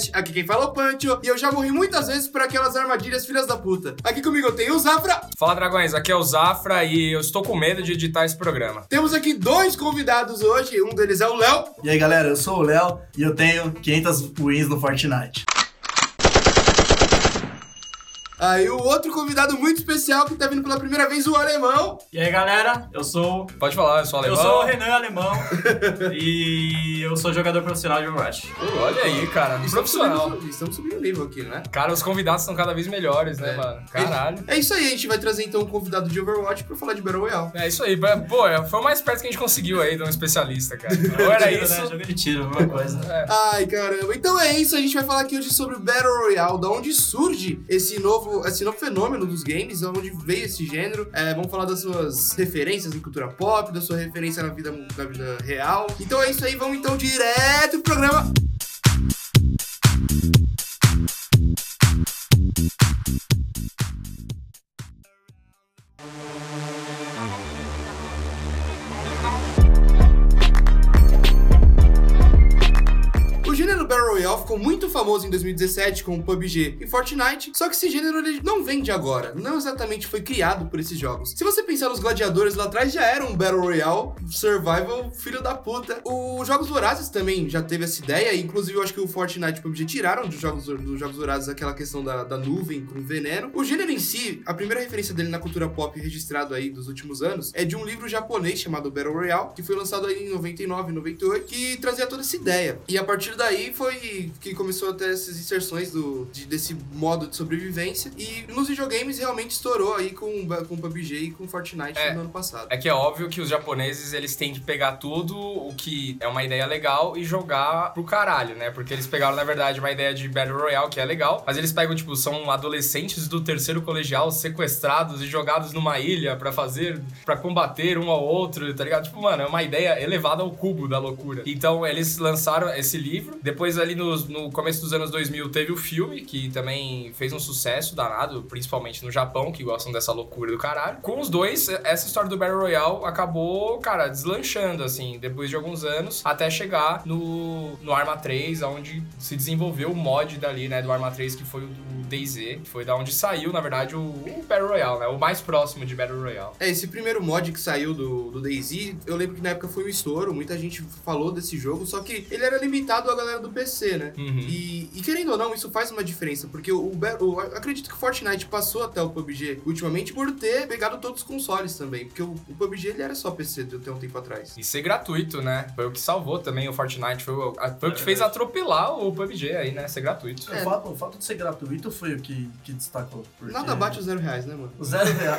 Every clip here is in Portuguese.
TheCast, aqui quem fala é o Pancho, e eu já morri muitas vezes por aquelas armadilhas filhas da puta. Aqui comigo eu tenho o Zafra, Fala dragões, aqui é o Zafra e eu estou com medo de editar esse programa. temos aqui dois convidados hoje, um deles é o Léo, E aí galera, eu sou o Léo e eu tenho 500 wins no Fortnite. Aí o outro convidado muito especial que tá vindo pela primeira vez, o Alemão. E aí, galera, eu sou. Pode falar, eu sou Eu alemão. sou o Renan Alemão e eu sou jogador profissional de Overwatch. Pô, Olha aí, cara, Estamos profissional. subindo, estamos subindo o nível aqui, né? Cara, os convidados estão cada vez melhores, né, É. mano? Caralho. É isso aí, a gente vai trazer então um convidado de Overwatch pra falar de Battle Royale. É isso aí, pô, é, foi o mais perto que a gente conseguiu aí de um especialista, cara. Ou era Tiro, isso. Né? Jogo de tiro, mesma coisa. É. Ai, caramba. Então é isso, a gente vai falar aqui hoje sobre o Battle Royale, da onde surge esse novo, esse novo fenômeno dos games, onde veio esse gênero. É, vamos falar das suas referências em cultura pop, da sua referência na vida, na vida real. Então é isso aí, vamos então direto pro programa. Famoso em 2017 com o PUBG e Fortnite, só que esse gênero ele não vem de agora, não exatamente foi criado por esses jogos. Se você pensar nos gladiadores lá atrás, já era um Battle Royale survival filho da puta. Os Jogos Vorazes também já teve essa ideia, inclusive eu acho que o Fortnite e o PUBG tiraram dos Jogos, dos jogos Vorazes aquela questão da, da nuvem com veneno. O gênero em si, a primeira referência dele na cultura pop registrado aí dos últimos anos, é de um livro japonês chamado Battle Royale, que foi lançado aí em 99, 98, que trazia toda essa ideia. E a partir daí foi que começou a ter essas inserções do, de- desse modo de sobrevivência. E nos videogames realmente estourou aí com, com PUBG e com Fortnite É. no ano passado. É que é óbvio que os japoneses, eles têm que pegar tudo o que é uma ideia legal e jogar pro caralho, né? Porque eles pegaram, na verdade, uma ideia de Battle Royale que é legal, mas eles pegam, tipo, são adolescentes do terceiro colegial sequestrados e jogados numa ilha pra fazer, pra combater um ao outro, tá ligado? Tipo, mano, é uma ideia elevada ao cubo da loucura. Então, eles lançaram esse livro, depois ali nos- no, começo dos anos 2000 teve o filme, que também fez um sucesso danado, principalmente no Japão, que gostam dessa loucura do caralho. Com os dois, essa história do Battle Royale acabou, cara, deslanchando, assim, depois de alguns anos, até chegar no, no Arma 3, onde se desenvolveu o mod dali, né, do Arma 3, que foi o DayZ, que foi da onde saiu, na verdade, o, o Battle Royale, né, o mais próximo de Battle Royale. É, esse primeiro mod que saiu do, do DayZ, eu lembro que na época foi um estouro, muita gente falou desse jogo, só que ele era limitado à galera do PC, né? Uhum. E, e querendo ou não, isso faz uma diferença, porque o, o, o- acredito que o Fortnite passou até o PUBG ultimamente por ter pegado todos os consoles também, porque o, o PUBG ele era só PC até um tempo atrás. E ser gratuito, né? Foi o que salvou também o Fortnite, foi o, a- foi o que fez atropelar o PUBG aí, né? Ser gratuito. É. O, fato, o fato de ser gratuito foi o que, que destacou. porque Nada bate os zero reais, né, mano? O zero real.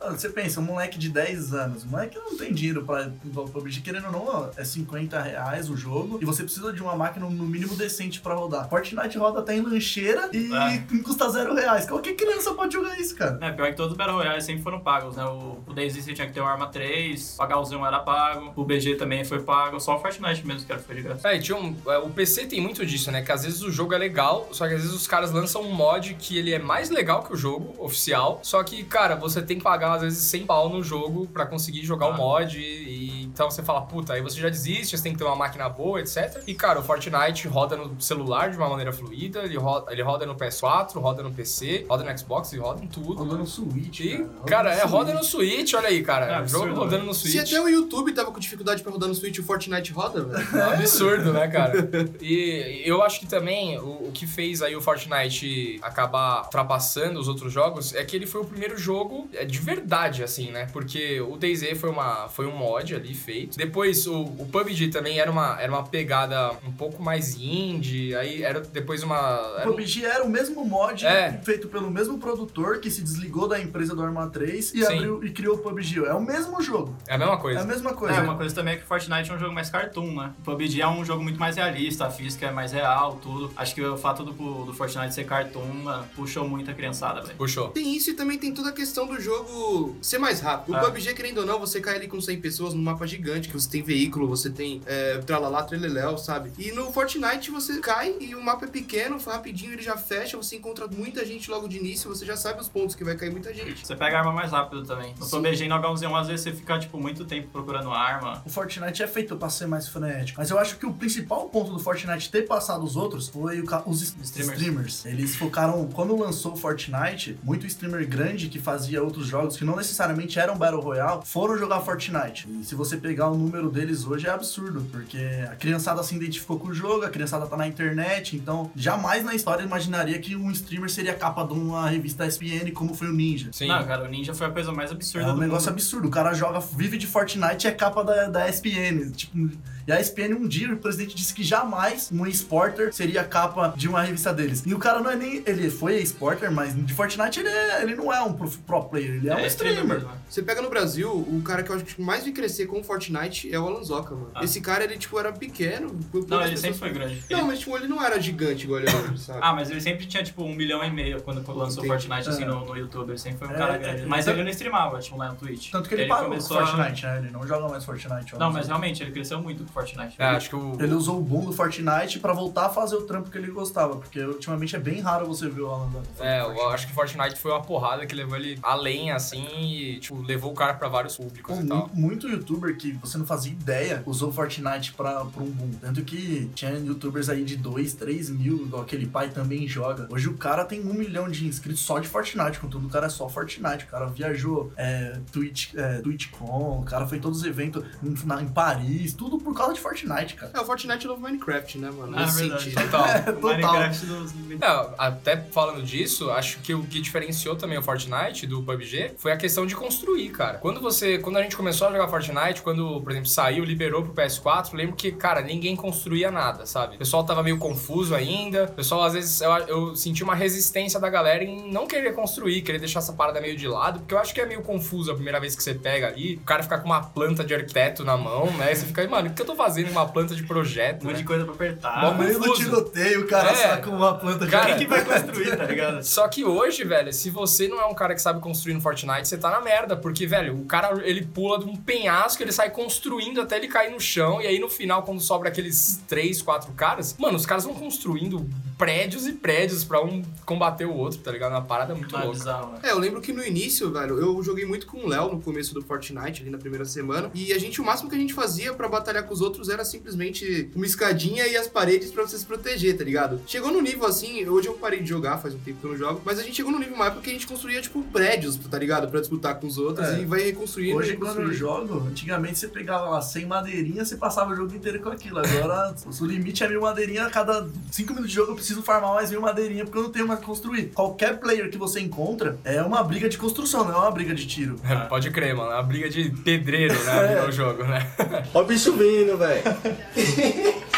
ah, Você pensa, um moleque de 10 anos, o moleque não tem dinheiro pra pro PUBG, querendo ou não, é 50 reais o jogo e você precisa de uma máquina no mínimo decente pra rodar. Fortnite roda até em lancheira e É. custa zero reais. Qualquer criança pode jogar isso, cara. É, pior que todos os Battle Royale sempre foram pagos, né? O, o DayZ você tinha que ter o Arma 3, o HUzinho era pago, o BG também foi pago, só o Fortnite mesmo que era foi de graça. É, e tinha um, é, o PC tem muito disso, né? Que às vezes o jogo é legal, só que às vezes os caras lançam um mod que ele é mais legal que o jogo oficial. Só que, cara, você tem que pagar às vezes 100 pau no jogo pra conseguir jogar o Ah. mod. E, então você fala, puta, aí você já desiste, você tem que ter uma máquina boa, etc. E, cara, o Fortnite roda no celular de uma maneira fluida, ele roda, ele roda no PS4, roda no PC, roda no Xbox e roda em tudo. Rodando no Switch, E, cara. cara, é, roda no Switch, olha aí, cara. É o jogo absurdo, rodando no Se Switch. até o YouTube tava com dificuldade pra rodar no Switch, o Fortnite roda, velho. É um absurdo, né, cara? E eu acho que também o, o que fez aí o Fortnite acabar ultrapassando os outros jogos é que ele foi o primeiro jogo é, de verdade, assim, né? Porque o DayZ foi, uma, foi um mod ali feito. Depois o, o PUBG também era uma, era uma pegada um pouco mais indie. Aí era depois uma. O Era um- PUBG era o mesmo mod É. feito pelo mesmo produtor que se desligou da empresa do Arma 3 e Sim. abriu e criou o PUBG. É o mesmo jogo. é a mesma É coisa. a mesma coisa. É, uma coisa também é que Fortnite é um jogo mais cartoon, né? O PUBG é um jogo muito mais realista, a física é mais real, tudo. Acho que o fato do, do Fortnite ser cartoon mano, puxou muito a criançada, velho. Puxou. Tem isso e também tem toda a questão do jogo ser mais rápido. O Ah. PUBG, querendo ou não, você cai ali com 100 pessoas num mapa gigante, que você tem veículo, você tem é, tralalá, treleléu, sabe? E no Fortnite você cai e o mapa é pequeno, rapidinho ele já fecha, você encontra muita gente logo de início, você já sabe os pontos que vai cair muita gente. Você pega a arma mais rápido também. No. PUBG e no H1Z1, às vezes você fica, tipo, muito tempo procurando arma. O Fortnite é feito pra ser mais frenético. Mas eu acho que o principal ponto do Fortnite ter passado os outros foi o os Streamers. streamers. Eles focaram, quando lançou o Fortnite, muito streamer grande que fazia outros jogos que não necessariamente eram Battle Royale, foram jogar Fortnite. E se você pegar o número deles hoje é absurdo, porque a criançada se identificou com o jogo, a criançada tá na internet, então jamais na história imaginaria que um streamer seria capa de uma revista SPN como foi o Ninja. Sim. Não, cara, o Ninja foi a coisa mais absurda É um do negócio mundo. absurdo. O cara joga, vive de Fortnite e é capa da, da SPN. Tipo, e a SPN um dia, o presidente disse que jamais um esporter seria capa de uma revista deles. E o cara não é nem. Ele foi esporter, mas de Fortnite ele, é- ele não é um pro, pro player, ele é, um streamer. mesmo. Você pega no Brasil, o cara que eu acho que mais vi crescer com o Fortnite é o Alanzoca, mano. Ah. Esse cara, ele, tipo, era pequeno. Não, ele pessoas- sempre foi grande. Não, Ele- mas, tipo, ele não era gigante igual ele é hoje, sabe? Ah, mas ele sempre tinha, tipo, um milhão e meio quando lançou Entendi. Fortnite, assim, É. no, no YouTube. Ele sempre foi um É, cara é, grande. é, Mas tanto- ele não streamava, tipo, lá no Twitch. Tanto que ele, parou com começou a- Fortnite, né? Ele não joga mais Fortnite. ó. Não, mas realmente, ele cresceu muito Fortnite. É, acho que o. Ele usou o boom do Fortnite pra voltar a fazer o trampo que ele gostava, porque ultimamente é bem raro você ver o Alan fazendo É, eu acho que Fortnite foi uma porrada que levou ele além, assim, e, tipo, levou o cara pra vários públicos Pô, e tal. muito, youtuber que você não fazia ideia usou Fortnite pra, pra um boom. Tanto que tinha youtubers aí de 2, 3 mil, igual aquele pai também joga. Hoje o cara tem um milhão de inscritos só de Fortnite, contudo o cara é só Fortnite. O cara viajou é, Twitch, é, TwitchCon, o cara foi todos os eventos em, na- em Paris, tudo por causa de Fortnite, cara. É, o Fortnite é o novo Minecraft, né, mano? Ah, Nesse verdade. sentido. Total. É, total. Minecraft dos... Não, até falando disso, acho que o que diferenciou também o Fortnite do PUBG foi a questão de construir, cara. Quando você, quando a gente começou a jogar Fortnite, quando, por exemplo, saiu, liberou pro PS4, eu lembro que, cara, ninguém construía nada, sabe? O pessoal tava meio confuso ainda. O pessoal, às vezes, eu, eu senti uma resistência da galera em não querer construir, querer deixar essa parada meio de lado, porque eu acho que é meio confuso a primeira vez que você pega ali, o cara ficar com uma planta de arquiteto na mão, né? E você fica, mano, o que eu tô fazendo em uma planta de projeto? Um monte né? de coisa pra apertar. No meio do tiroteio, o cara É. saca uma planta de Cara, Quem que vai construir, tá ligado? Só que hoje, velho, se você não é um cara que sabe construir no Fortnite, você tá na merda. Porque, velho, o cara, ele pula de um penhasco, ele sai construindo até ele cair no chão. E aí, no final, quando sobra aqueles três, quatro caras, mano, os caras vão construindo prédios e prédios pra um combater o outro, tá ligado? Uma parada muito é louca. bizarro, né? É, eu lembro que no início, velho, eu joguei muito com o Léo no começo do Fortnite, ali na primeira semana. E a gente, o máximo que a gente fazia pra batalhar com os outros era simplesmente uma escadinha e as paredes pra você se proteger, tá ligado? Chegou no nível assim, hoje eu parei de jogar, faz um tempo que eu não jogo, mas a gente chegou no nível uma época que a gente construía, tipo, prédios, tá ligado? Pra disputar com os outros É. e vai reconstruindo. Hoje, quando eu jogo, antigamente você pegava lá 100 madeirinhas, você passava o jogo inteiro com aquilo. Agora, o limite é mil madeirinhas, a cada 5 minutos de jogo eu preciso farmar mais mil madeirinhas porque eu não tenho mais o que construir. Qualquer player que você encontra é uma briga de construção, não é uma briga de tiro. É, Pode crer, mano. É uma briga de pedreiro, né? É. No jogo, né? Ó o bicho vindo, velho.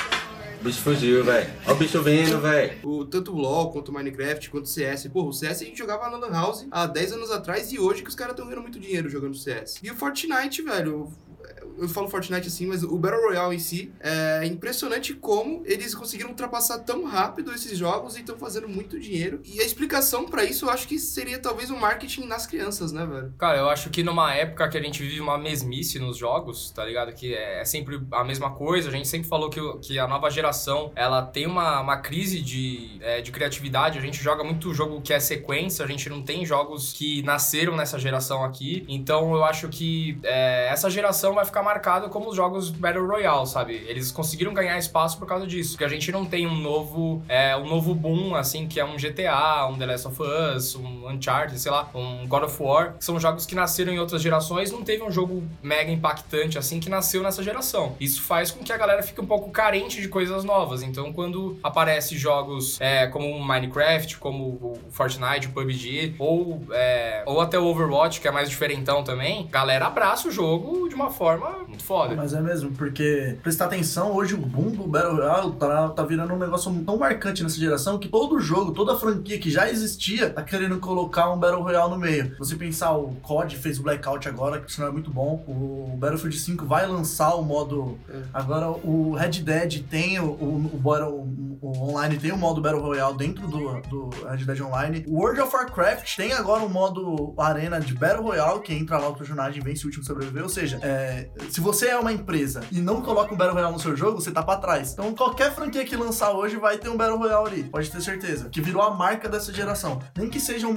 O bicho fugiu, velho. Ó o bicho vindo, velho. O, tanto o LoL quanto o Minecraft, quanto o CS. Pô, o CS a gente jogava na Lan House há 10 anos atrás e hoje que os caras estão ganhando muito dinheiro jogando CS. E o Fortnite, velho. Eu falo Fortnite assim, mas o Battle Royale em si é impressionante como eles conseguiram ultrapassar tão rápido esses jogos e estão fazendo muito dinheiro. E a explicação pra isso eu acho que seria talvez o marketing nas crianças, né, velho? Cara, eu acho que numa época que a gente vive uma mesmice nos jogos, tá ligado? Que é sempre a mesma coisa. A gente sempre falou que, que a nova geração, ela tem uma, uma crise de, é, de criatividade. A gente joga muito jogo que é sequência. A gente não tem jogos que nasceram nessa geração aqui. Então, eu acho que é, essa geração vai ficar marcada como os jogos Battle Royale, sabe? Eles conseguiram ganhar espaço por causa disso. Porque a gente não tem um novo, é, um novo boom, assim, que é um GTA, um The Last of Us, um Uncharted, sei lá, um God of War. Que são jogos que nasceram em outras gerações. Não teve um jogo mega impactante, assim, que nasceu nessa geração. Isso faz com que a galera fique um pouco carente de coisas novas. Então, quando aparece jogos é, como Minecraft, como o Fortnite, o PUBG, ou, é, ou até o Overwatch, que é mais diferentão também, galera abraça o jogo de uma forma muito foda. Mas é mesmo, porque prestar atenção, hoje o boom do Battle Royale tá, tá virando um negócio tão marcante nessa geração que todo jogo, toda franquia que já existia, tá querendo colocar um Battle Royale no meio. Você pensar, o COD fez o Blackout agora, que isso não é muito bom. O Battlefield 5 vai lançar o modo. É. Agora o Red Dead tem o, o, o, Battle- o online tem o modo Battle Royale dentro do, do Red Dead Online. O World of Warcraft tem agora um modo arena de Battle Royale, que entra lá o personagem e vence o último sobreviver. Ou seja, é, se você é uma empresa e não coloca um Battle Royale no seu jogo, você tá pra trás. Então qualquer franquia que lançar hoje vai ter um Battle Royale ali, pode ter certeza. Que virou a marca dessa geração. Nem que seja um,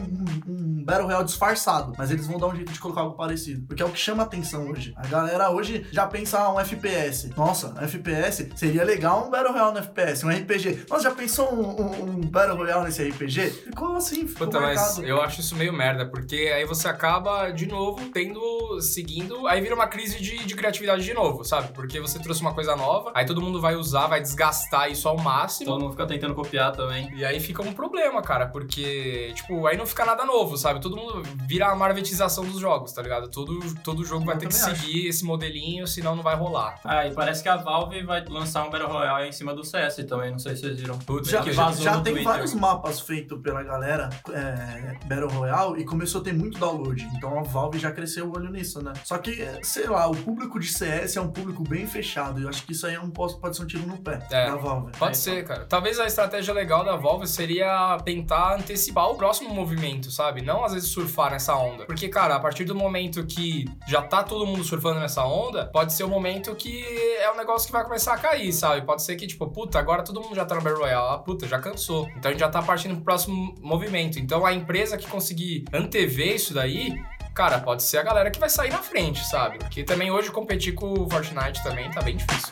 um, Battle Royale disfarçado, mas eles vão dar um jeito de colocar algo parecido. Porque é o que chama atenção hoje. A galera hoje já pensa ah, um FPS. Nossa, um FPS seria legal um Battle Royale no FPS, um RPG. Nossa, já pensou um, um- um Battle Royale nesse RPG? Ficou assim, ficou Puta, mas eu acho isso meio merda, porque aí você acaba, de novo, tendo, seguindo, aí vira uma crise de, de criatividade de novo, sabe? Porque você trouxe uma coisa nova, aí todo mundo vai usar, vai desgastar isso ao máximo. Todo mundo fica tentando copiar também. E aí fica um problema, cara, porque, tipo, aí não fica nada novo, sabe? Todo mundo vira a marvetização dos jogos, tá ligado? Todo, todo jogo vai Eu ter que também seguir esse modelinho, senão não vai rolar. Ah, e parece que a Valve vai lançar um Battle Royale em cima do CS também, não sei se vocês viram. Putz, Já, que já, vazou já tem Twitter. vários mapas feitos pela galera é, Battle Royale e começou a ter muito download. Então a Valve já cresceu o olho nisso, né? Só que, é, sei lá, o público de CS é um público bem fechado. Eu acho que isso aí é um, pode pode ser um tiro no pé É. da Valve. Pode É, ser, cara. Talvez a estratégia legal da Valve seria tentar antecipar o próximo movimento, sabe? Não às vezes surfar nessa onda. Porque, cara, a partir do momento que já tá todo mundo surfando nessa onda, pode ser o momento que é um negócio que vai começar a cair, sabe? Pode ser que, tipo, puta, agora todo mundo já tá no Battle Royale. Ah, puta, já cansou. Então a gente já tá partindo pro próximo movimento. Então a empresa que conseguir antever isso daí. Cara, pode ser a galera que vai sair na frente, sabe? Porque também hoje competir com o Fortnite também tá bem difícil.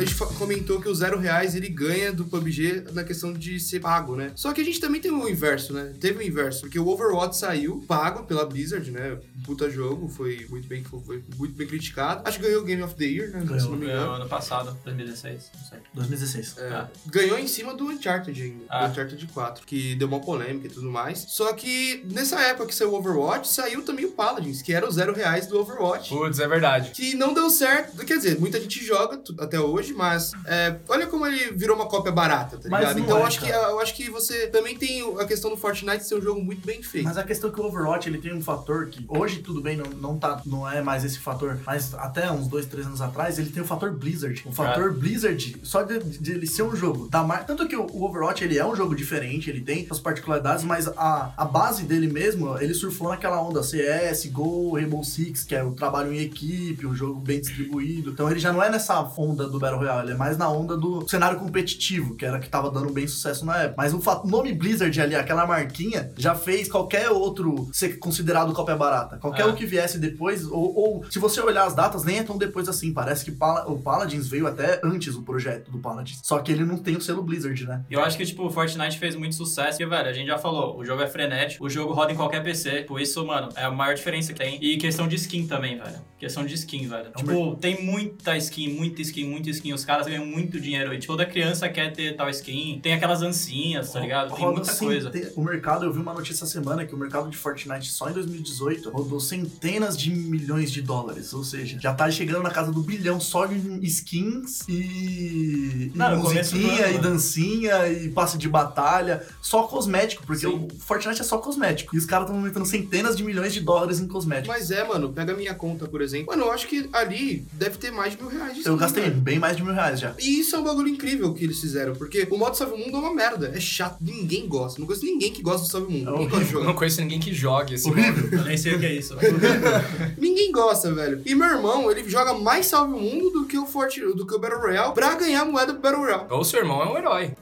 A gente comentou que o zero reais ele ganha do PUBG na questão de ser pago, né? Só que a gente também tem o inverso, né? Teve o inverso, porque o Overwatch saiu pago pela Blizzard, né? Puta jogo, foi muito bem, foi muito bem criticado. Acho que ganhou o Game of the Year, né? Se não me Ganhou engano. ano passado, 2016, não sei. 2016. É, Ah. Ganhou em cima do Uncharted ainda, Ah. do Uncharted 4, que deu uma polêmica e tudo mais. Só que nessa época que saiu o Overwatch, saiu também o Paladins, que era o zero reais do Overwatch. Putz, é verdade. Que não deu certo, quer dizer, muita gente joga até hoje, mas é, olha como ele virou uma cópia barata, tá Mas ligado? Então eu é, acho, que, eu acho que você também tem a questão do Fortnite ser um jogo muito bem feito. Mas a questão é que o Overwatch ele tem um fator que hoje tudo bem, não, não, tá, não é mais esse fator, mas até uns dois, três anos atrás ele tem o fator Blizzard. O fator Blizzard, só de, de ele ser um jogo da marca. Tanto que o, o Overwatch ele é um jogo diferente, ele tem as particularidades, mas a, a base dele mesmo, ele surfou naquela onda CS, Go, Rainbow Six, que é o trabalho em equipe, um jogo bem distribuído. Então ele já não é nessa onda do Battle Royale, ele é mais na onda do cenário competitivo, que era que tava dando bem sucesso na época. Mas o fa- nome Blizzard ali, aquela marquinha, já fez qualquer outro ser considerado cópia barata. Qualquer É. um que viesse depois, ou, ou se você olhar as datas, nem é tão depois assim. Parece que Pala- o Paladins veio até antes o projeto do Paladins. Só que ele não tem o selo Blizzard, né? Eu acho que, tipo, o Fortnite fez muito sucesso. Porque, velho, a gente já falou, o jogo é frenético, o jogo roda em qualquer PC. Por isso, mano, é a maior diferença que tem. E questão de skin também, velho. Questão de skin, velho. um tipo, tem muita skin, muita skin, muita skin. Os caras ganham muito dinheiro. E tipo, toda criança quer ter tal skin. Tem aquelas dancinhas, tá ligado? Tem muita coisa. O mercado, eu vi uma notícia essa semana que o mercado de Fortnite só em 2018 rodou centenas de milhões de dólares. Ou seja, já tá chegando na casa do bilhão só em skins e, e Não, do musiquinha ano, e né? dancinha e passe de batalha. Só cosmético, porque Sim. o Fortnite é só cosmético. E os caras estão aumentando centenas de milhões de dólares em cosméticos. Mas é, mano, pega a minha conta, por exemplo. Mano, eu acho que ali deve ter mais de mil reais de eu skin, gastei velho. bem mais de mil reais já. E isso é um bagulho incrível que eles fizeram, porque o modo Salve o Mundo é uma merda. É chato, ninguém gosta. Não conheço ninguém que gosta do Salve o Mundo. É de Eu não conheço ninguém que jogue esse Horrível. Eu nem sei o que é isso. Ninguém gosta, velho. E meu irmão, ele joga mais Salve o Mundo do que o Forte, do que o Battle Royale pra ganhar moeda pro Battle Royale. Ou seu irmão é um herói.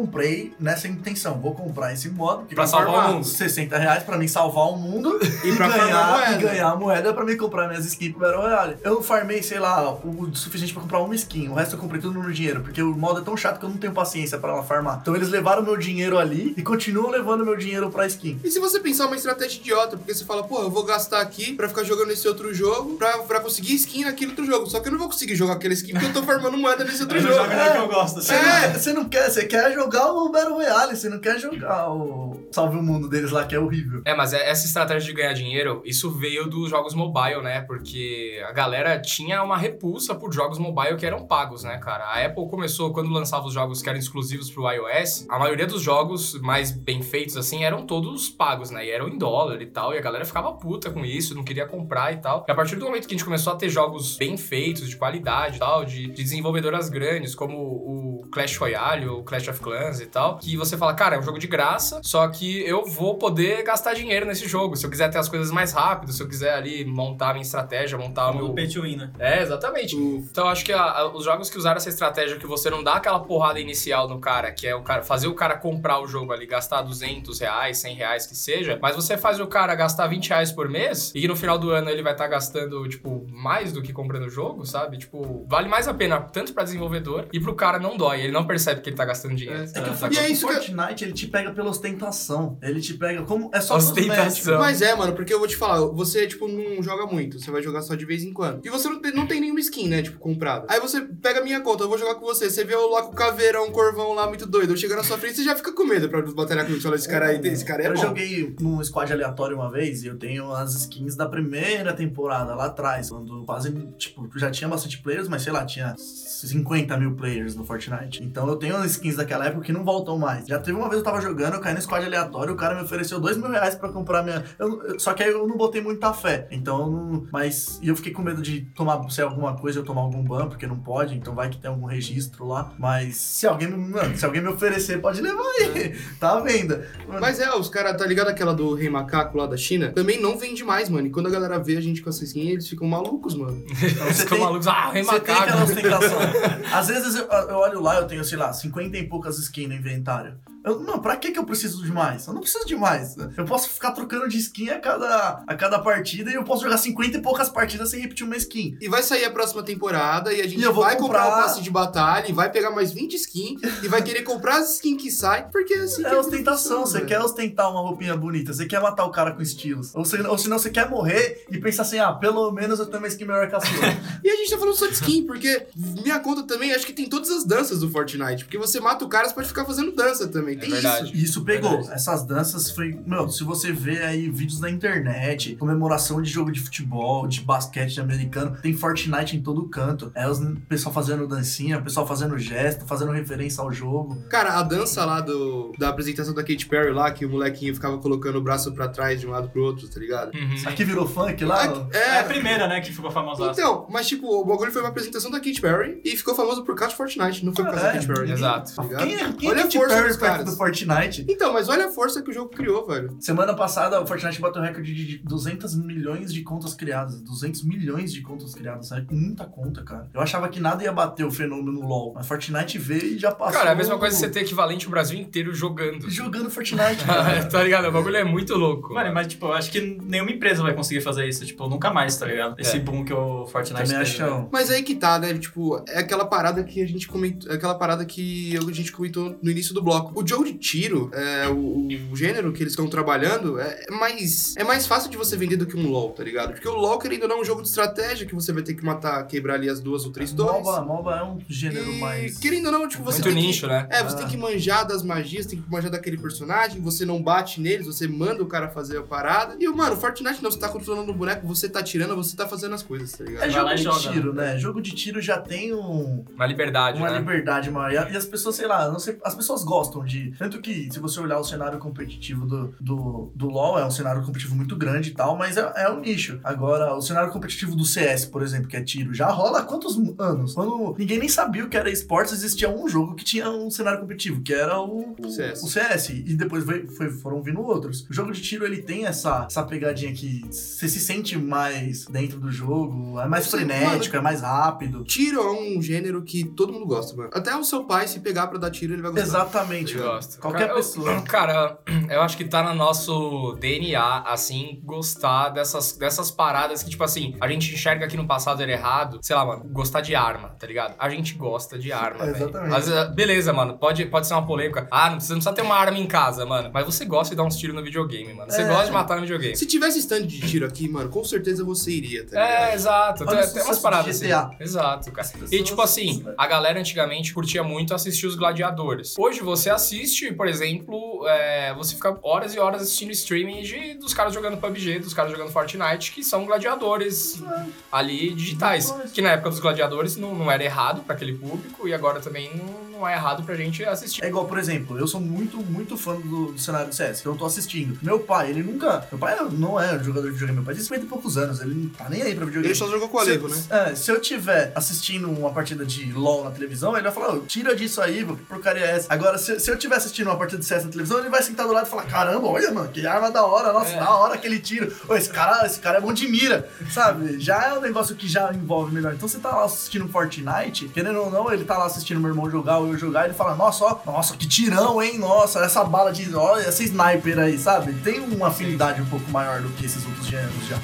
Eu comprei nessa intenção. Vou comprar esse modo. que Pra salvar farmar o mundo. 60 reais pra mim salvar o mundo e, pra ganhar, moeda. e ganhar a moeda pra mim comprar minhas skins pro Battle Royale. Eu farmei, sei lá, o suficiente pra comprar uma skin. O resto eu comprei tudo no dinheiro. Porque o modo é tão chato que eu não tenho paciência pra lá farmar. Então eles levaram meu dinheiro ali e continuam levando meu dinheiro pra skin. E se você pensar uma estratégia idiota, porque você fala, pô, eu vou gastar aqui pra ficar jogando esse outro jogo, pra, pra conseguir skin naquele outro jogo. Só que eu não vou conseguir jogar aquele skin porque eu tô farmando moeda nesse outro Eu jogo. jogo no que eu gosto. Você. É. não, você não quer, você quer jogar jogar o Battle Royale, você não quer jogar o Salve o Mundo deles lá, que é horrível. É, mas é- essa estratégia de ganhar dinheiro, isso veio dos jogos mobile, né? Porque a galera tinha uma repulsa por jogos mobile que eram pagos, né, cara? A Apple começou, quando lançava os jogos que eram exclusivos pro iOS, a maioria dos jogos mais bem feitos, assim, eram todos pagos, né? E eram em dólar e tal, e a galera ficava puta com isso, não queria comprar e tal. E a partir do momento que a gente começou a ter jogos bem feitos, de qualidade e tal, de, de desenvolvedoras grandes, como o Clash Royale, o Clash of Clans e tal, que você fala, cara, é um jogo de graça, só que eu vou poder gastar dinheiro nesse jogo. Se eu quiser ter as coisas mais rápido, se eu quiser ali montar a minha estratégia, montar o meu. O pay to win, né? É, exatamente. Então eu acho que a- a- os jogos que usaram essa estratégia que você não dá aquela porrada inicial no cara, que é o cara fazer o cara comprar o jogo ali, gastar 200 reais, 100 reais que seja, mas você faz o cara gastar 20 reais por mês e que no final do ano ele vai estar gastando, tipo, mais do que comprando o jogo, sabe? Tipo, vale mais a pena tanto pra desenvolvedor e pro cara não dói, ele não percebe que ele tá gastando dinheiro. É. É que o E é Fortnite, isso que eu- Fortnite, ele te pega pela ostentação. Ele te pega como. É só Ostentação. Mas é, mano, porque eu vou te falar, você, tipo, não joga muito, você vai jogar só de vez em quando. E você não tem, não tem nenhuma skin, né, tipo, comprada. Aí você pega a minha conta, eu vou jogar com você, você vê eu lá com o caveirão, um corvão lá muito doido, eu chego na sua frente, você já fica com medo pra batalhar comigo, você fala, esse cara aí, esse cara é eu bom. joguei num squad aleatório uma vez e eu tenho as skins da primeira temporada lá atrás, quando quase, tipo, já tinha bastante players, mas sei lá, tinha 50 mil players no Fortnite. Então eu tenho as skins daquela época que não voltam mais. Já teve uma vez eu tava jogando, eu caí no squad aleatório, o cara me ofereceu 2 mil reais pra comprar minha. eu- eu- só que aí eu não botei muita fé. Então, eu não- mas. E eu fiquei com medo de tomar, se é alguma coisa, eu tomar algum ban, porque não pode, então vai que tem algum registro lá. Mas se alguém, mano, se alguém me oferecer, pode levar aí. Tá à venda. Mano, Mas é, os caras, tá ligado aquela do Rei Macaco lá da China? Também não vende mais, mano. E quando a galera vê a gente com essa skin, eles ficam malucos, mano. então, Eles você ficam tem, malucos, ah, rei Você tem aquela macaco. ostentação. Às vezes eu, eu olho lá, eu tenho, sei lá, 50 e poucas skins no inventário. Eu, não, pra que que eu preciso de mais? Eu não preciso de mais. Eu posso ficar trocando de skin a cada, a cada partida e eu posso jogar 50 e poucas partidas sem repetir uma skin. E vai sair a próxima temporada e a gente E vai comprar... comprar o passe de batalha e vai pegar mais 20 skins e vai querer comprar as skins que saem, porque assim. É que ostentação, você quer ostentar uma roupinha bonita, você quer matar o cara com estilos. Ou, se, ou senão você quer morrer e pensar assim, ah, pelo menos eu tenho uma skin melhor que a sua. E a gente tá falando só de skin, porque minha conta também acho que tem todas as danças do Fortnite. Porque você mata o cara, você pode ficar fazendo dança também. É tem verdade. isso. Isso pegou. Verdade. Essas danças foi. Meu, se você vê aí vídeos na internet, comemoração de jogo de futebol, de basquete de americano, tem Fortnite em todo canto. É o pessoal fazendo dancinha, o pessoal fazendo gesto, fazendo referência ao jogo. Cara, a dança lá do, da apresentação da Katy Perry lá, que o molequinho ficava colocando o braço pra trás de um lado pro outro, tá ligado? Uhum. Aqui virou funk lá. ó. É a É. primeira, né, que ficou famosa. Então, mas tipo, o bagulho foi uma apresentação da Katy Perry e ficou famoso por causa de Fortnite, não foi por causa É, da Katy Perry. exato. Tá? Quem é, quem Olha é a Katy força Perry dos caras. do Fortnite? Então, mas olha a força que o jogo criou, velho. Semana passada, o Fortnite bateu o recorde de 200 milhões de contas criadas. 200 milhões de contas criadas. É muita conta, cara. Eu achava que nada ia bater o fenômeno LoL. Mas Fortnite veio e já passou. Cara, é a mesma coisa você ter equivalente o Brasil inteiro jogando. Jogando Fortnite, cara. tá ligado? O bagulho é muito louco. Mano, mas tipo, eu acho que nenhuma empresa vai conseguir fazer isso. Tipo, nunca mais, tá ligado? Esse É. boom que o Fortnite Também teve. acham. Mas aí que tá, né? Tipo, é aquela parada que a gente comentou. É aquela parada que a gente comentou no início do bloco. O jogo de tiro, é, o, o gênero que eles estão trabalhando, é mais, é mais fácil de você vender do que um LOL, tá ligado? Porque o LOL, querendo ou não, é um jogo de estratégia que você vai ter que matar, quebrar ali as duas ou três torres. MOBA, MOBA é um gênero E, mais. querendo ou não, tipo, você muito tem nicho, que, né? É, você Ah. tem que manjar das magias, tem que manjar daquele personagem, você não bate neles, você manda o cara fazer a parada. E, mano, Fortnite não, você tá controlando o boneco, você tá tirando, você tá fazendo as coisas, tá ligado? É jogo de joga, tiro, né? Jogo de tiro já tem um, Uma liberdade, uma né? liberdade maior. E E as pessoas, sei lá, não sei, as pessoas gostam de. Tanto que, se você olhar o cenário competitivo do, do, do LoL, é um cenário competitivo muito grande e tal, mas é, é um nicho. Agora, o cenário competitivo do CS, por exemplo, que é tiro, já rola há quantos anos? Quando ninguém nem sabia o que era esportes, existia um jogo que tinha um cenário competitivo, que era o, o, CS. o CS. E depois foi, foi- foram vindo outros. O jogo de tiro, ele tem essa, essa pegadinha que você se sente mais dentro do jogo, é mais Sim, frenético, é mais rápido. Tiro é um gênero que todo mundo gosta, mano. Até o seu pai, se pegar pra dar tiro, ele vai gostar. Exatamente, Legal. Gosto. Qualquer Cara, eu- pessoa. cara, eu acho que tá no nosso DNA, assim, gostar dessas, dessas paradas que, tipo assim, a gente enxerga que no passado era errado. Sei lá, mano, gostar de arma, tá ligado? A gente gosta de arma, É, exatamente. Vezes, Beleza, mano, pode, pode ser uma polêmica. Ah, não precisa, não precisa ter uma arma em casa, mano. Mas você gosta de dar uns tiros no videogame, mano. Você É. gosta de matar no videogame. Se tivesse stand de tiro aqui, mano, com certeza você iria, tá ligado? É, exato. Olha Tem, tem umas paradas assim. Exato, cara. E tipo assim, a galera antigamente curtia muito assistir os gladiadores. Hoje você assiste, por exemplo, é, você fica horas e horas assistindo streaming de, dos caras jogando PUBG, dos caras jogando Fortnite, que são gladiadores ali digitais. Que na época dos gladiadores não, não era errado pra aquele público e agora também não, não é errado pra gente assistir. É igual, por exemplo, eu sou muito, muito fã do, do cenário do CS, que eu tô assistindo. Meu pai, ele nunca. Meu pai não é jogador de videogame, meu pai tem 50 e poucos anos, ele não tá nem aí pra videogame. Ele só jogou com o Alevo, se, né? É, se eu tiver assistindo uma partida de LoL na televisão, ele vai falar, "Ô, tira disso aí, que porcaria é essa? Agora, se, se eu tiver assistindo uma partida de CS na televisão, ele vai sentar do lado e falar, caramba, olha, mano, que arma da hora, nossa, É. da hora aquele tiro. Ô, esse cara, esse cara é bom de mira, sabe? Já é um negócio que já envolve melhor. Então você tá lá assistindo Fortnite, querendo ou não, ele tá lá assistindo meu irmão jogar ou jogar, ele fala, nossa, ó, nossa, que tirão, hein? Nossa, essa bala de. Olha, essa sniper aí, sabe? Tem uma afinidade um pouco maior do que esses outros gêneros já.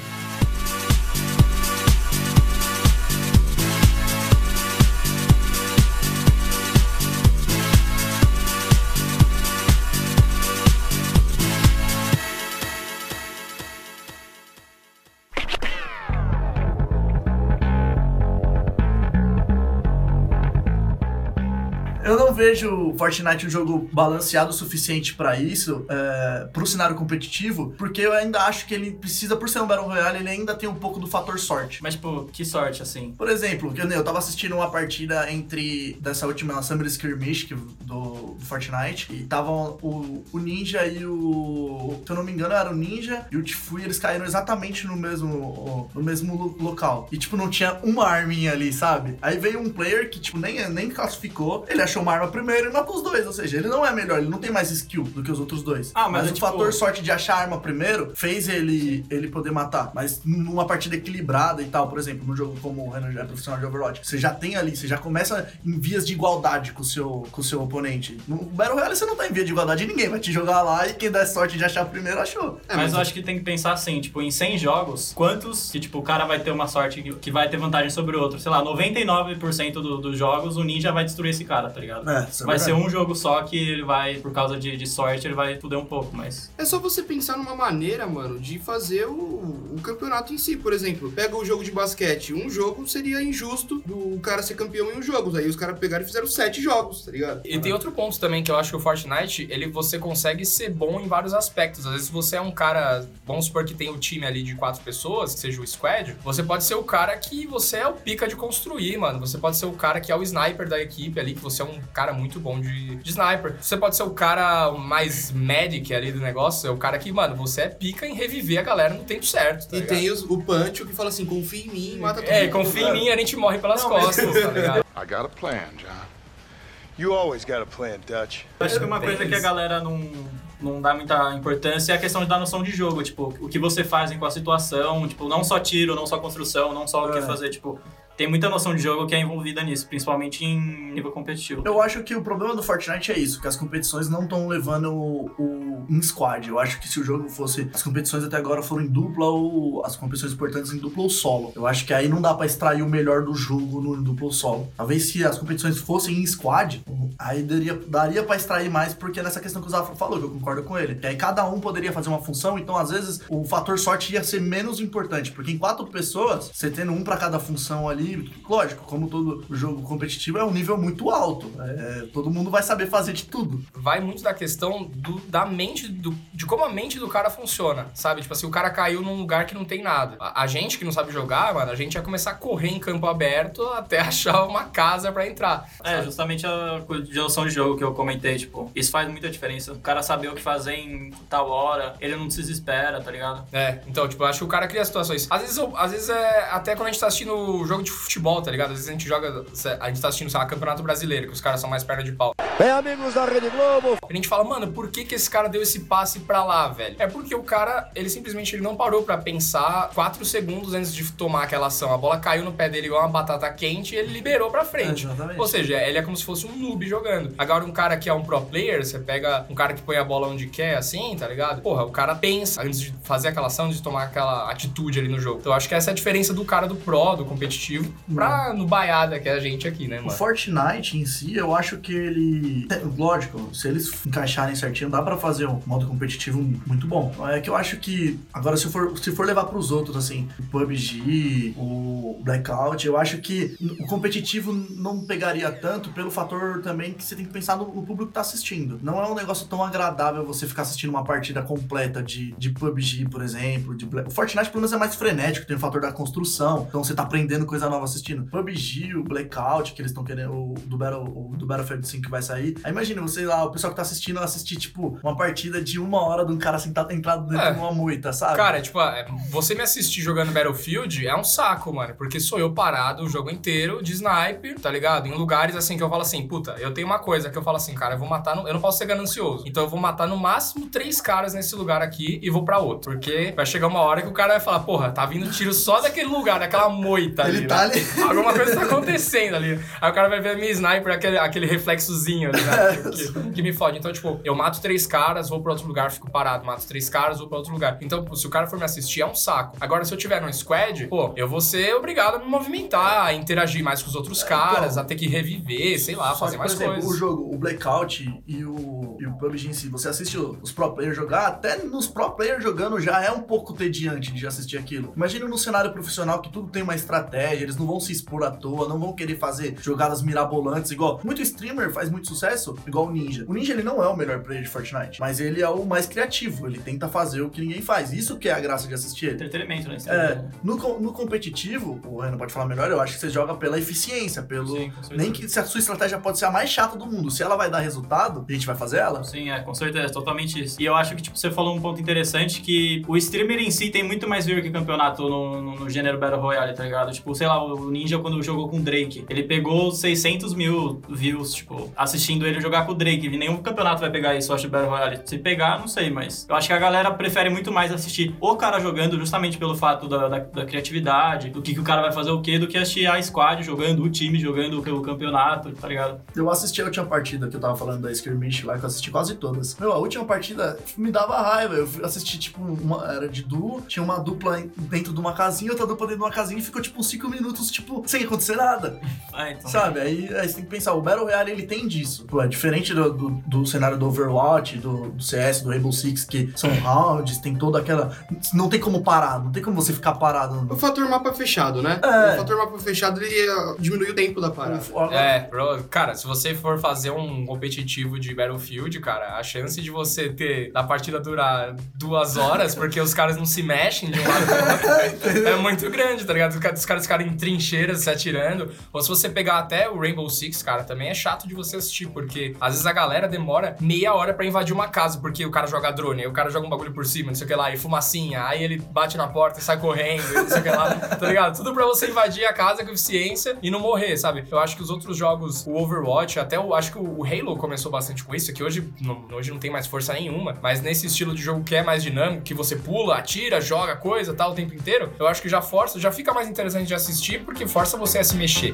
Fortnite um jogo balanceado o suficiente pra isso, é, pro cenário competitivo, porque eu ainda acho que ele precisa, por ser um Battle Royale, ele ainda tem um pouco do fator sorte. Mas, tipo, que sorte, assim. Por exemplo, eu, eu tava assistindo uma partida entre dessa última Summer Skirmish do, do Fortnite e tava o, o Ninja e o. Se eu não me engano, era o Ninja e o Tifui, eles caíram exatamente no mesmo, no mesmo lo- local. E, tipo, não tinha uma arminha ali, sabe? Aí veio um player que, tipo, nem, nem classificou, ele achou uma arma primeiro e matou os dois. Ou seja, ele não é melhor, ele não tem mais skill do que os outros dois. Ah, mas é o tipo- fator sorte de achar a arma primeiro fez ele, ele poder matar. Mas numa partida equilibrada e tal, por exemplo, num jogo como o Renan já é profissional de Overwatch, você já tem ali, você já começa em vias de igualdade com o seu, com o seu oponente. No Battle Royale você não tá em via de igualdade, ninguém vai te jogar lá e quem der sorte de achar primeiro achou. É, mas eu acho que tem que pensar assim, tipo, em 100 jogos, quantos que, tipo, o cara vai ter uma sorte que, vai ter vantagem sobre o outro? Sei lá, 99% do- dos jogos o ninja vai destruir esse cara, tá ligado? É, é vai ser verdade. Um jogo só que ele vai, por causa de, de sorte, ele vai fuder um pouco, mas... É só você pensar numa maneira, mano, de fazer o, o campeonato em si. Por exemplo, pega o jogo de basquete. Um jogo seria injusto do cara ser campeão em um jogo. Aí os caras pegaram e fizeram sete jogos, tá ligado? E tem outro ponto também que eu acho que o Fortnite, ele você consegue ser bom em vários aspectos. Às vezes você é um cara, vamos supor que tem o time ali de quatro pessoas, que seja o squad, você pode ser o cara que você é o pica de construir, mano. Você pode ser o cara que é o sniper da equipe ali, que você é um cara muito bom de, de sniper. Você pode ser o cara mais medic ali do negócio, é o cara que, mano, você é pica em reviver a galera no tempo certo, tá E ligado? tem os- o Pancho que fala assim: confia em mim, mata todo É, mundo. confia em mim, a gente morre pelas costas, tá ligado? I got a plan, John. You always got a plan, Dutch. Eu acho que uma coisa que a galera não, não dá muita importância é a questão da noção de jogo, tipo, o que você faz com a situação, tipo, não só tiro, não só construção, não só o que É. fazer, tipo, tem muita noção de jogo que é envolvida nisso, principalmente em nível competitivo. Eu acho que o problema do Fortnite é isso, que as competições não estão levando o, o em squad. Eu acho que se o jogo fosse. As competições até agora foram em dupla ou. As competições importantes em dupla ou solo. Eu acho que aí não dá pra extrair o melhor do jogo no duplo ou solo. Talvez se as competições fossem em squad, aí daria, daria pra extrair mais, porque é nessa questão que o Zafra falou, que eu concordo com ele. Que aí cada um poderia fazer uma função, então às vezes o fator sorte ia ser menos importante. Porque em quatro pessoas, você tendo um pra cada função ali, lógico, como todo jogo competitivo, é um nível muito alto. É, todo mundo vai saber fazer de tudo. vai muito da questão do- da mente, do- de como a mente do cara funciona, sabe? Tipo assim, o cara caiu num lugar que não tem nada. A, a gente que não sabe jogar, mano, a gente ia começar a correr em campo aberto até achar uma casa pra entrar. É, justamente a coisa de noção de jogo que eu comentei, tipo, isso faz muita diferença. O cara saber o que fazer em tal hora, ele não se desespera, tá ligado? É, então, tipo, eu acho que o cara cria situações. Às vezes, eu- às vezes é até quando a gente tá assistindo o jogo de futebol, tá ligado? Às vezes a gente joga, a gente tá assistindo, sei lá, Campeonato Brasileiro, que os caras são mais perna de pau. Bem, amigos da Rede Globo. A gente fala, mano, por que que esse cara deu esse passe pra lá, velho? É porque o cara, ele simplesmente ele não parou pra pensar quatro segundos antes de tomar aquela ação. A bola caiu no pé dele igual uma batata quente e ele liberou pra frente. Exatamente. Ou seja, ele é como se fosse um noob jogando. Agora, um cara que é um pro player, você pega um cara que põe a bola onde quer, assim, tá ligado? Porra, o cara pensa antes de fazer aquela ação, antes de tomar aquela atitude ali no jogo. Então, eu acho que essa é a diferença do cara do pro, do competitivo, pra no baiada que é a gente aqui, né, O mano? Fortnite em si, eu acho que ele. Lógico, se eles encaixarem certinho, dá pra fazer um modo competitivo muito bom. É que eu acho que. Agora, se for, se for levar pros outros, assim, o PUBG, o Blackout, eu acho que o competitivo não pegaria tanto pelo fator também que você tem que pensar no, no público que tá assistindo. Não é um negócio tão agradável você ficar assistindo uma partida completa de, de PUBG, por exemplo. De Black... O Fortnite, pelo menos, é mais frenético, tem o fator da construção. Então você tá aprendendo coisa nova assistindo. PUBG, o Blackout, que eles estão querendo, o do, Battle, o do Battlefield 5 que vai sair. Aí imagina, você lá, o pessoal que tá assistindo, assistir, tipo, uma partida de uma hora de um cara sentado entrado dentro É. de uma moita, sabe? Cara, tipo, é, você me assistir jogando Battlefield é um saco, mano. Porque sou eu parado o jogo inteiro de sniper, tá ligado? Em lugares assim que eu falo assim, puta, eu tenho uma coisa que eu falo assim, cara, eu vou matar. No, eu não posso ser ganancioso. Então eu vou matar no máximo três caras nesse lugar aqui e vou pra outro. Porque vai chegar uma hora que o cara vai falar, porra, tá vindo tiro só daquele lugar, daquela moita ali. Ele tá Alguma coisa tá acontecendo ali. Aí o cara vai ver a minha sniper, aquele, aquele reflexozinho ali, né? que, que me fode. Então, tipo, eu mato três caras, vou pra outro lugar, fico parado. Mato três caras, vou pra outro lugar. Então, se o cara for me assistir, é um saco. Agora, se eu tiver no squad, pô, eu vou ser obrigado a me movimentar, a interagir mais com os outros caras, então. a ter que reviver, sei lá, fazer que, mais exemplo, coisas. o jogo, o Blackout e o, e o PUBG em si, você assiste os pro players jogar, até nos pro players jogando já é um pouco tediante de assistir aquilo. Imagina no cenário profissional que tudo tem uma estratégia, eles não vão se expor à toa, não vão querer fazer jogadas mirabolantes, igual muito streamer faz muito sucesso, igual o Ninja. O Ninja ele não é o melhor player de Fortnite, mas ele é o mais criativo, ele tenta fazer o que ninguém faz. Isso que é a graça de assistir ele. Entretenimento, né? É, no, no competitivo, o Renan pode falar melhor, eu acho que você joga pela eficiência, pelo. Sim. Nem que se a sua estratégia pode ser a mais chata do mundo. Se ela vai dar resultado, a gente vai fazer ela. Sim, é, com certeza, totalmente isso. E eu acho que, tipo, você falou um ponto interessante que o streamer em si tem muito mais viewer que campeonato no, no, no gênero Battle Royale, tá ligado? Tipo, sei lá, o Ninja quando jogou com o Drake, ele pegou 600 mil views, tipo, assistindo ele jogar com o Drake. E nenhum campeonato vai pegar isso, eu acho, Battle Royale. Se pegar, não sei, mas eu acho que a galera prefere muito mais assistir o cara jogando justamente pelo fato da, da, da criatividade, do que, que o cara vai fazer o quê, do que assistir a squad jogando, o time jogando o campeonato, tá ligado? Eu assisti a última partida que eu tava falando da Skirmish lá, que eu assisti quase todas. Meu, a última partida me dava raiva. Eu assisti, tipo, uma, era de duo, tinha uma dupla dentro de uma casinha, outra dupla dentro de uma casinha e ficou, tipo, uns 5 minutos, tipo, sem acontecer nada. Ah, então. Sabe? Aí, aí você tem que pensar, o Battle Royale ele tem disso. Pô, é diferente do, do, do cenário do Overwatch, do, do CS, do Rainbow Six, que são rounds, tem toda aquela. Não tem como parar, não tem como você ficar parado. O fator mapa fechado, né? É. O fator mapa fechado, ele eh, diminui o tempo da parada. É, cara, se você for fazer um competitivo de Battlefield, cara, a chance de você ter da partida durar duas horas, porque os caras não se mexem de um lado pro outro, é muito grande, tá ligado? Os caras- ficarem em trincheiras se atirando. Ou se você pegar até o Rainbow Six, cara, também é chato de você assistir, porque às vezes a galera demora meia hora pra invadir uma casa, porque o cara joga drone, aí o cara joga um bagulho por cima, não sei o que lá, e fumacinha, aí ele bate na porta e sai correndo, não sei o que lá, tá ligado? Tudo pra você invadir a casa com eficiência e não morrer, sabe? Eu acho que os outros jogos, o Overwatch, até o, acho que o Halo começou bastante com isso, que hoje não, hoje não tem mais força nenhuma, mas nesse estilo de jogo que é mais dinâmico, que você pula, atira, joga coisa, tal, o tempo inteiro, eu acho que já força, já fica mais interessante de assistir, porque força você a se mexer.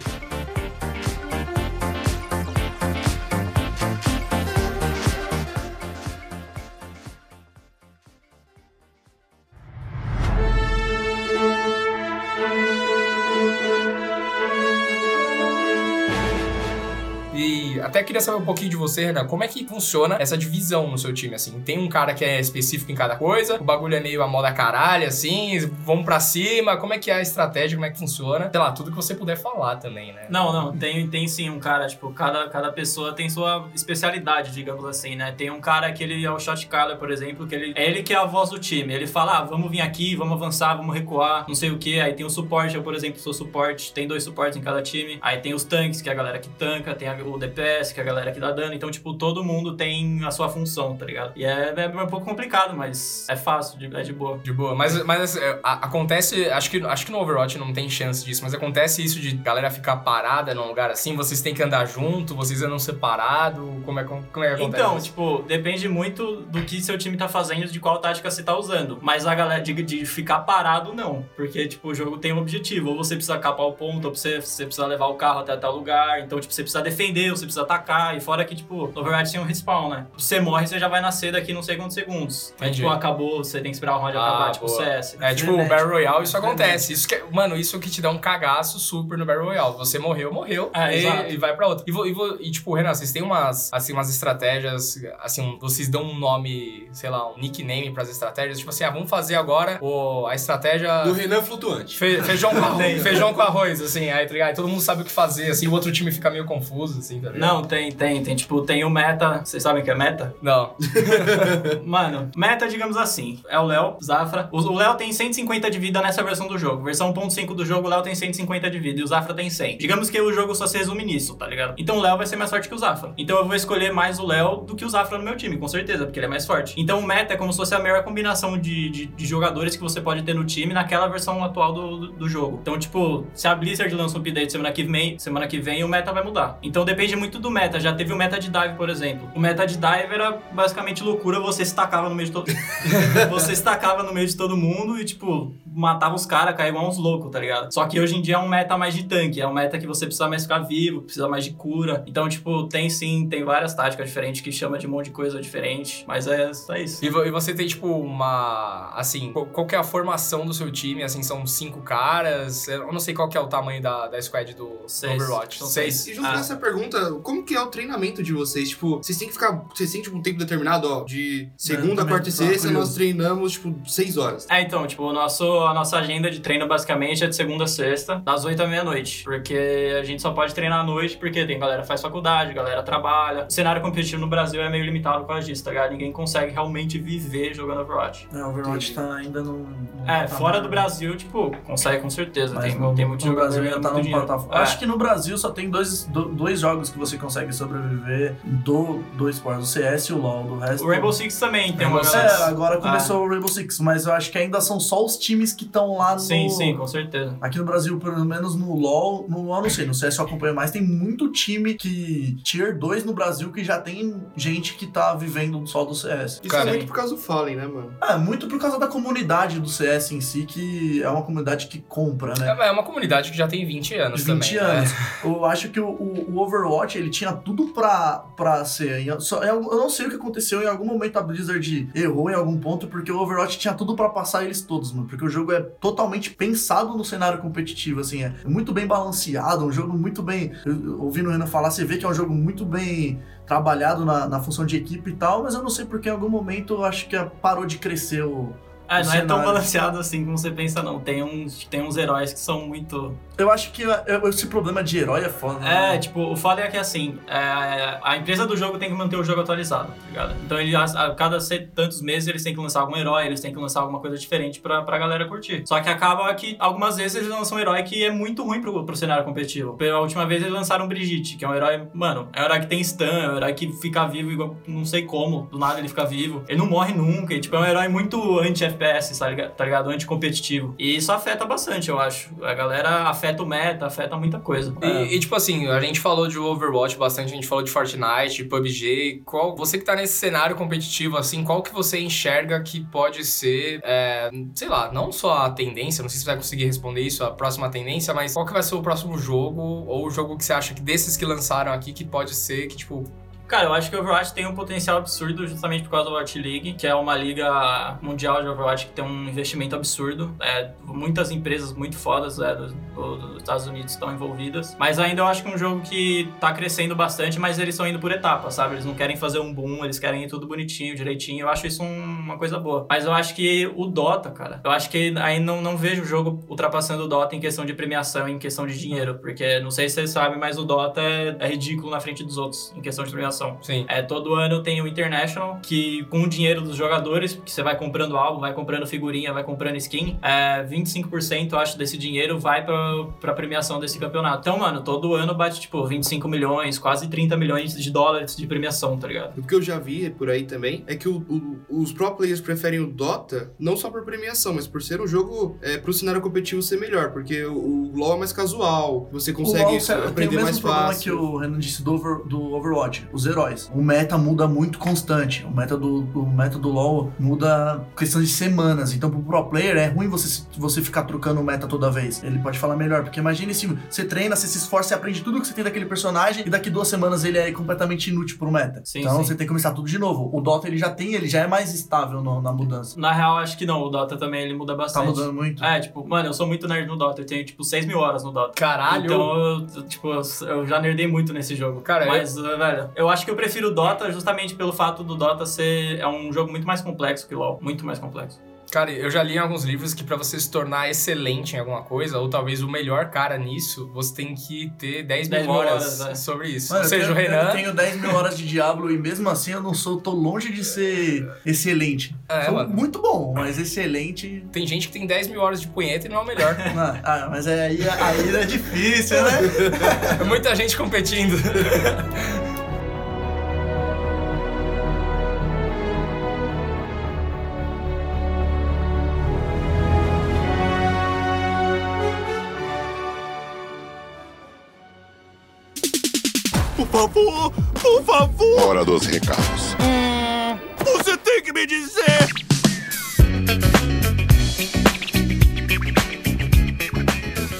Queria saber um pouquinho de você, Renan, como é que funciona essa divisão no seu time, assim? Tem um cara que é específico em cada coisa, o bagulho é meio a moda caralho, assim, vamos pra cima, como é que é a estratégia, como é que funciona? Sei lá, tudo que você puder falar também, né? Não, não, tem, tem sim um cara, tipo, cada, cada pessoa tem sua especialidade, digamos assim, né? Tem um cara que ele é o shot caller, por exemplo, que ele é ele que é a voz do time. Ele fala, ah, vamos vir aqui, vamos avançar, vamos recuar, não sei o que. Aí tem o suporte, eu, por exemplo, sou suporte, tem dois suportes em cada time. Aí tem os tanques, que é a galera que tanca, tem o DPS, que é a galera que dá dano. Então, tipo, todo mundo tem a sua função, tá ligado? E é, é um pouco complicado, mas é fácil, de- é de boa. De boa. Mas, mas é, a- acontece, acho que, acho que no Overwatch não tem chance disso, mas acontece isso de galera ficar parada num lugar assim, vocês têm que andar junto, vocês andam separado, como é, como, como é que acontece Então, tipo, depende muito do que seu time tá fazendo, de qual tática você tá usando. Mas a galera de, de ficar parado, não. Porque, tipo, o jogo tem um objetivo. Ou você precisa capar o ponto, ou você, você precisa levar o carro até tal lugar. Então, tipo, você precisa defender, ou você precisa atacar. E fora que, tipo, no Overwatch tem um respawn, né? Você morre, você já vai nascer daqui não sei quantos segundos. Aí, tipo, acabou, você tem que esperar o round Ah, acabar, tipo, boa. CS. É, tipo, o. Battle Royale, isso Frenético. acontece. Isso que, é- mano, isso que te dá um cagaço super no Battle Royale. Você morreu, morreu. É, e, e vai pra outra. E, e e, tipo, Renan, vocês têm umas, assim, umas estratégias, assim, vocês dão um nome, sei lá, um nickname pras estratégias. Tipo assim, ah, vamos fazer agora o, a estratégia... Do Renan Flutuante. Fe- feijão, com arroz, feijão com arroz, assim, aí, tá ligado? Aí todo mundo sabe o que fazer, assim, o outro time fica meio confuso, assim, tá ligado? Não, tem, tem, tem. Tipo, tem o meta. Vocês sabem o que é meta? Não. Mano, meta, digamos assim, é o Léo, Zafra. O o Léo tem 150 de vida nessa versão do jogo. Versão 1.5 do jogo, o Léo tem 150 de vida e o Zafra tem 100. Digamos que o jogo só se resume nisso, tá ligado? Então o Léo vai ser mais forte que o Zafra. Então eu vou escolher mais o Léo do que o Zafra no meu time, com certeza, porque ele é mais forte. Então o meta é como se fosse a melhor combinação de, de, de jogadores que você pode ter no time naquela versão atual do, do, do jogo. Então, tipo, se a Blizzard lança um update semana que vem, semana que vem, o meta vai mudar. Então depende muito do meta. Já teve o meta de dive, por exemplo. O meta de dive era basicamente loucura, você se tacava no meio de todo. você se tacava no meio de todo mundo e, tipo, matava os caras, caía igual uns loucos, tá ligado? Só que hoje em dia é um meta mais de tanque, é um meta que você precisa mais ficar vivo, precisa mais de cura. Então, tipo, tem sim, tem várias táticas diferentes que chama de um monte de coisa diferente. Mas é, é isso. E, vo- e você tem, tipo, uma. Assim, qual, qual que é a formação do seu time? Assim, são cinco caras? Eu não sei qual que é o tamanho da, da squad do, do Seis. Overwatch. São Seis. E junto Ah. nessa pergunta, como que é o treinamento de vocês? Tipo, vocês têm que ficar. Vocês têm, tipo, um tempo determinado, ó. De segunda, também quarta e sexta, nós treinamos, tipo, seis horas. É, então, tipo, o nosso, a nossa agenda de treino basicamente é de segunda a sexta, das 8 à meia-noite. Porque a gente só pode treinar à noite, porque tem galera que faz faculdade, galera trabalha. O cenário competitivo no Brasil é meio limitado por causa disso, tá ligado? Ninguém consegue realmente viver jogando Overwatch. É, o Overwatch tá ainda num. num É, fora do Brasil, tipo, consegue com certeza. Mas Tem, no, tem muito no jogador Brasil ainda tá num patamar. É. Acho que no Brasil só tem dois, do- dois jogos que você consegue sobreviver do, do esporte, o CS e o LoL. Do resto. O Rainbow Six também tem uma Rainbow galera. É, agora começou o Rainbow Six, mas eu acho que ainda são só os times que estão lá no. Sim, sim, com certeza. Aqui no Brasil, pelo menos no LoL, no LoL não sei, no CS eu acompanho mais, tem muito time que. Tier 2 no Brasil que já tem gente que tá vivendo só do CS. Isso Cara, é muito por causa do Fallen, né, mano? É, muito por causa da comunidade do CS em si, que é uma comunidade que compra, né? É, é uma comunidade que já tem 20 anos de 20 também. né? anos. Eu acho que o- o Overwatch, ele tinha tudo pra, pra ser. eu não sei o que aconteceu, em algum momento a Blizzard errou em algum ponto, porque o Overwatch tinha tudo pra passar eles todos, mano. Porque o jogo é totalmente pensado no cenário competitivo, assim, é muito bem balanceado, um jogo muito bem. Ouvindo o Renan falar, você vê que é um jogo muito bem trabalhado na, na função de equipe e tal, mas eu não sei porque em algum momento eu acho que parou de crescer o. O não é tão cenário. balanceado assim como você pensa, não. Tem uns, tem uns heróis que são muito. Eu acho que é- é- esse problema de herói é foda, né? É, tipo, o foda é que assim, é, a empresa do jogo tem que manter o jogo atualizado, tá ligado? Então ele, a, a cada tantos meses eles têm que lançar algum herói, eles têm que lançar alguma coisa diferente pra, pra galera curtir. Só que acaba que algumas vezes eles lançam um herói que é muito ruim pro, pro cenário competitivo. Pela última vez eles lançaram Brigitte, que é um herói, mano, é um herói que tem stun, é um herói que fica vivo igual, não sei como, do nada ele fica vivo. Ele não morre nunca, e, tipo, é um herói muito anti-FPS, tá ligado? Tá ligado? Anti-competitivo. E isso afeta bastante, eu acho. A galera afeta o meta, afeta muita coisa. E, e, tipo assim, a gente falou de Overwatch bastante, a gente falou de Fortnite, de PUBG. Qual, você que tá nesse cenário competitivo, assim, qual que você enxerga que pode ser, é, sei lá, não só a tendência, não sei se você vai conseguir responder isso, a próxima tendência, mas qual que vai ser o próximo jogo, ou o jogo que você acha que desses que lançaram aqui, que pode ser, que tipo, Cara, eu acho que o Overwatch tem um potencial absurdo justamente por causa do Overwatch League, que é uma liga mundial de Overwatch que tem um investimento absurdo. É, muitas empresas muito fodas é, do- do- dos Estados Unidos estão envolvidas. Mas ainda eu acho que é um jogo que tá crescendo bastante, mas eles estão indo por etapas, sabe? Eles não querem fazer um boom, eles querem ir tudo bonitinho, direitinho. Eu acho isso um- uma coisa boa. Mas eu acho que o Dota, cara, eu acho que aí não, não vejo o jogo ultrapassando o Dota em questão de premiação, em questão de dinheiro. Porque não sei se vocês sabem, mas o Dota é, é ridículo na frente dos outros em questão de premiação. Premiação. Sim. É, todo ano tem o International, que com o dinheiro dos jogadores, que você vai comprando álbum, vai comprando figurinha, vai comprando skin, é, 25% eu acho desse dinheiro vai pra, pra premiação desse campeonato. Então, mano, todo ano bate tipo 25 milhões, quase 30 milhões de dólares de premiação, tá ligado? O que eu já vi por aí também é que o- o- os pro players preferem o Dota não só por premiação, mas por ser um jogo é, pro cenário competitivo ser melhor, porque o, o LoL é mais casual, você O consegue LoL o aprender mesmo mais problema fácil. que o Renan disse do, Over- do Overwatch, os heróis. O meta muda muito constante. O meta do, o meta do LoL muda questão de semanas. Então, pro pro player é ruim você, você ficar trocando o meta toda vez. Ele pode falar melhor, porque imagine se você treina, você se esforça, você aprende tudo que você tem daquele personagem e daqui duas semanas ele é completamente inútil pro meta. Sim, então sim. você tem que começar tudo de novo. O Dota ele já tem, ele já é mais estável no- na mudança. Na real, acho que não. O Dota também ele muda Tá bastante. mudando muito. É, tipo, mano, eu sou muito nerd no Dota. Eu tenho, tipo, 6 mil horas no Dota. Caralho! Então, eu, tipo, eu já nerdei muito nesse jogo. Cara, Mas, uh, velho, eu acho que eu prefiro o Dota justamente pelo fato do Dota ser... É um jogo muito mais complexo que o LoL. Muito mais complexo. Cara, eu já li em alguns livros que pra você se tornar excelente em alguma coisa, ou talvez o melhor cara nisso, você tem que ter 10 mil 10 mil horas, horas, é. sobre isso. Mano, ou seja, eu o Renan. Eu tenho 10 mil horas de Diablo e mesmo assim eu não sou, tô longe de ser excelente. É, sou mano. muito bom, mas excelente. Tem gente que tem 10 mil horas de punheta e não é o melhor. Ah, ah, mas é, aí, aí é difícil, né? É Muita gente competindo. favor, por favor, Hora dos recados. você tem que me dizer. A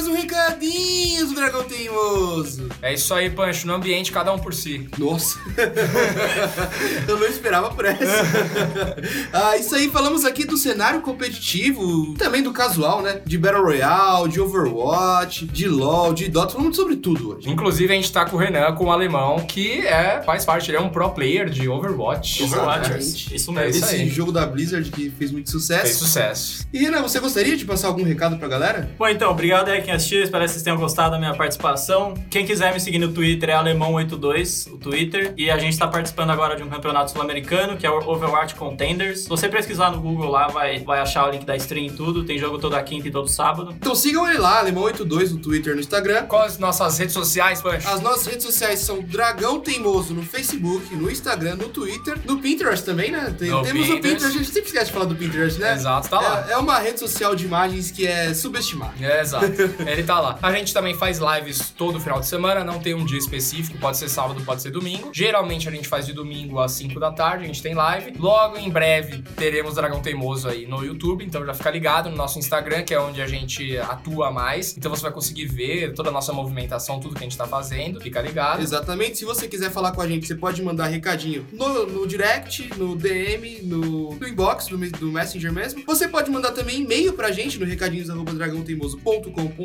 mais um recadinho do Dragão Teimoso. É isso aí, Pancho. No ambiente, cada um por si. Nossa, eu não esperava por essa. ah, isso aí, falamos aqui do cenário competitivo, também do casual, né? De Battle Royale, de Overwatch, de LoL, de Dota, falamos sobre tudo hoje. Inclusive, a gente tá com o Renan, com o alemão, que é, faz parte, ele é um pro player de Overwatch. Exatamente. Isso É mesmo. isso Esse aí. jogo da Blizzard que fez muito sucesso. Fez sucesso. E Renan, você gostaria de passar algum recado pra galera? Bom, então, obrigado aí quem assistiu. Espero que vocês tenham gostado da minha participação. Quem quiser me seguir no Twitter é alemão82, o Twitter. E a gente tá participando agora de um campeonato sul-americano, que é o Overwatch Contenders. Se você pesquisar no Google lá, vai, vai achar o link da stream e tudo. Tem jogo toda quinta e todo sábado. Então sigam ele lá, Alemão82 no Twitter e no Instagram. Quais as nossas redes sociais, Pancho? As nossas redes sociais são Dragão Teimoso no Facebook, no Instagram, no Twitter, no Pinterest também, né? Tem- temos o Pinterest. Pinterest, a gente sempre esquece de falar do Pinterest, né? Exato, tá lá. É, é uma rede social de imagens que é subestimada. É, exato. Ele tá lá. A gente também faz lives todo final de semana, não tem um dia específico, pode ser sábado, pode ser domingo. Geralmente a gente faz de domingo às 5 da tarde, a gente tem live. Logo em breve teremos Dragão Teimoso aí no YouTube, então já fica ligado no nosso Instagram, que é onde a gente atua mais. Então você vai conseguir ver toda a nossa movimentação, tudo que a gente tá fazendo. Fica ligado. Exatamente. Se você quiser falar com a gente, você pode mandar recadinho no, no direct, no DM, no, no inbox, do, do Messenger mesmo. Você pode mandar também e-mail pra gente no recadinhos.dragãoteimoso.com.br.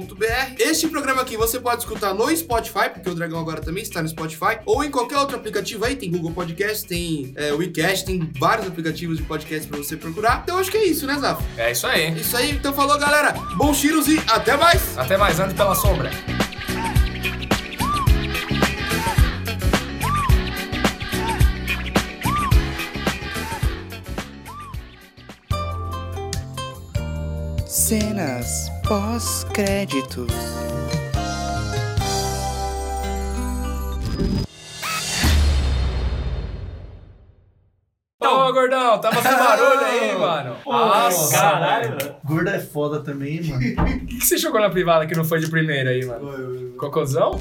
Este programa aqui você pode escutar no Spotify, porque o Dragão agora também está no Spotify, ou em qualquer outro aplicativo aí. Tem Google Podcast, tem é, WeCast, tem vários aplicativos de podcast pra você procurar. Então acho que é isso, né, Zaf? É isso aí. Isso aí, então falou, galera. Bons tiros e até mais! Até mais, ande pela sombra. Cenas pós-créditos. Ô, gordão, tava fazendo barulho aí, mano. Nossa, Caralho, velho. Gordo é foda também, mano. O que, que você jogou na privada que não foi de primeira aí, mano? Cocôzão?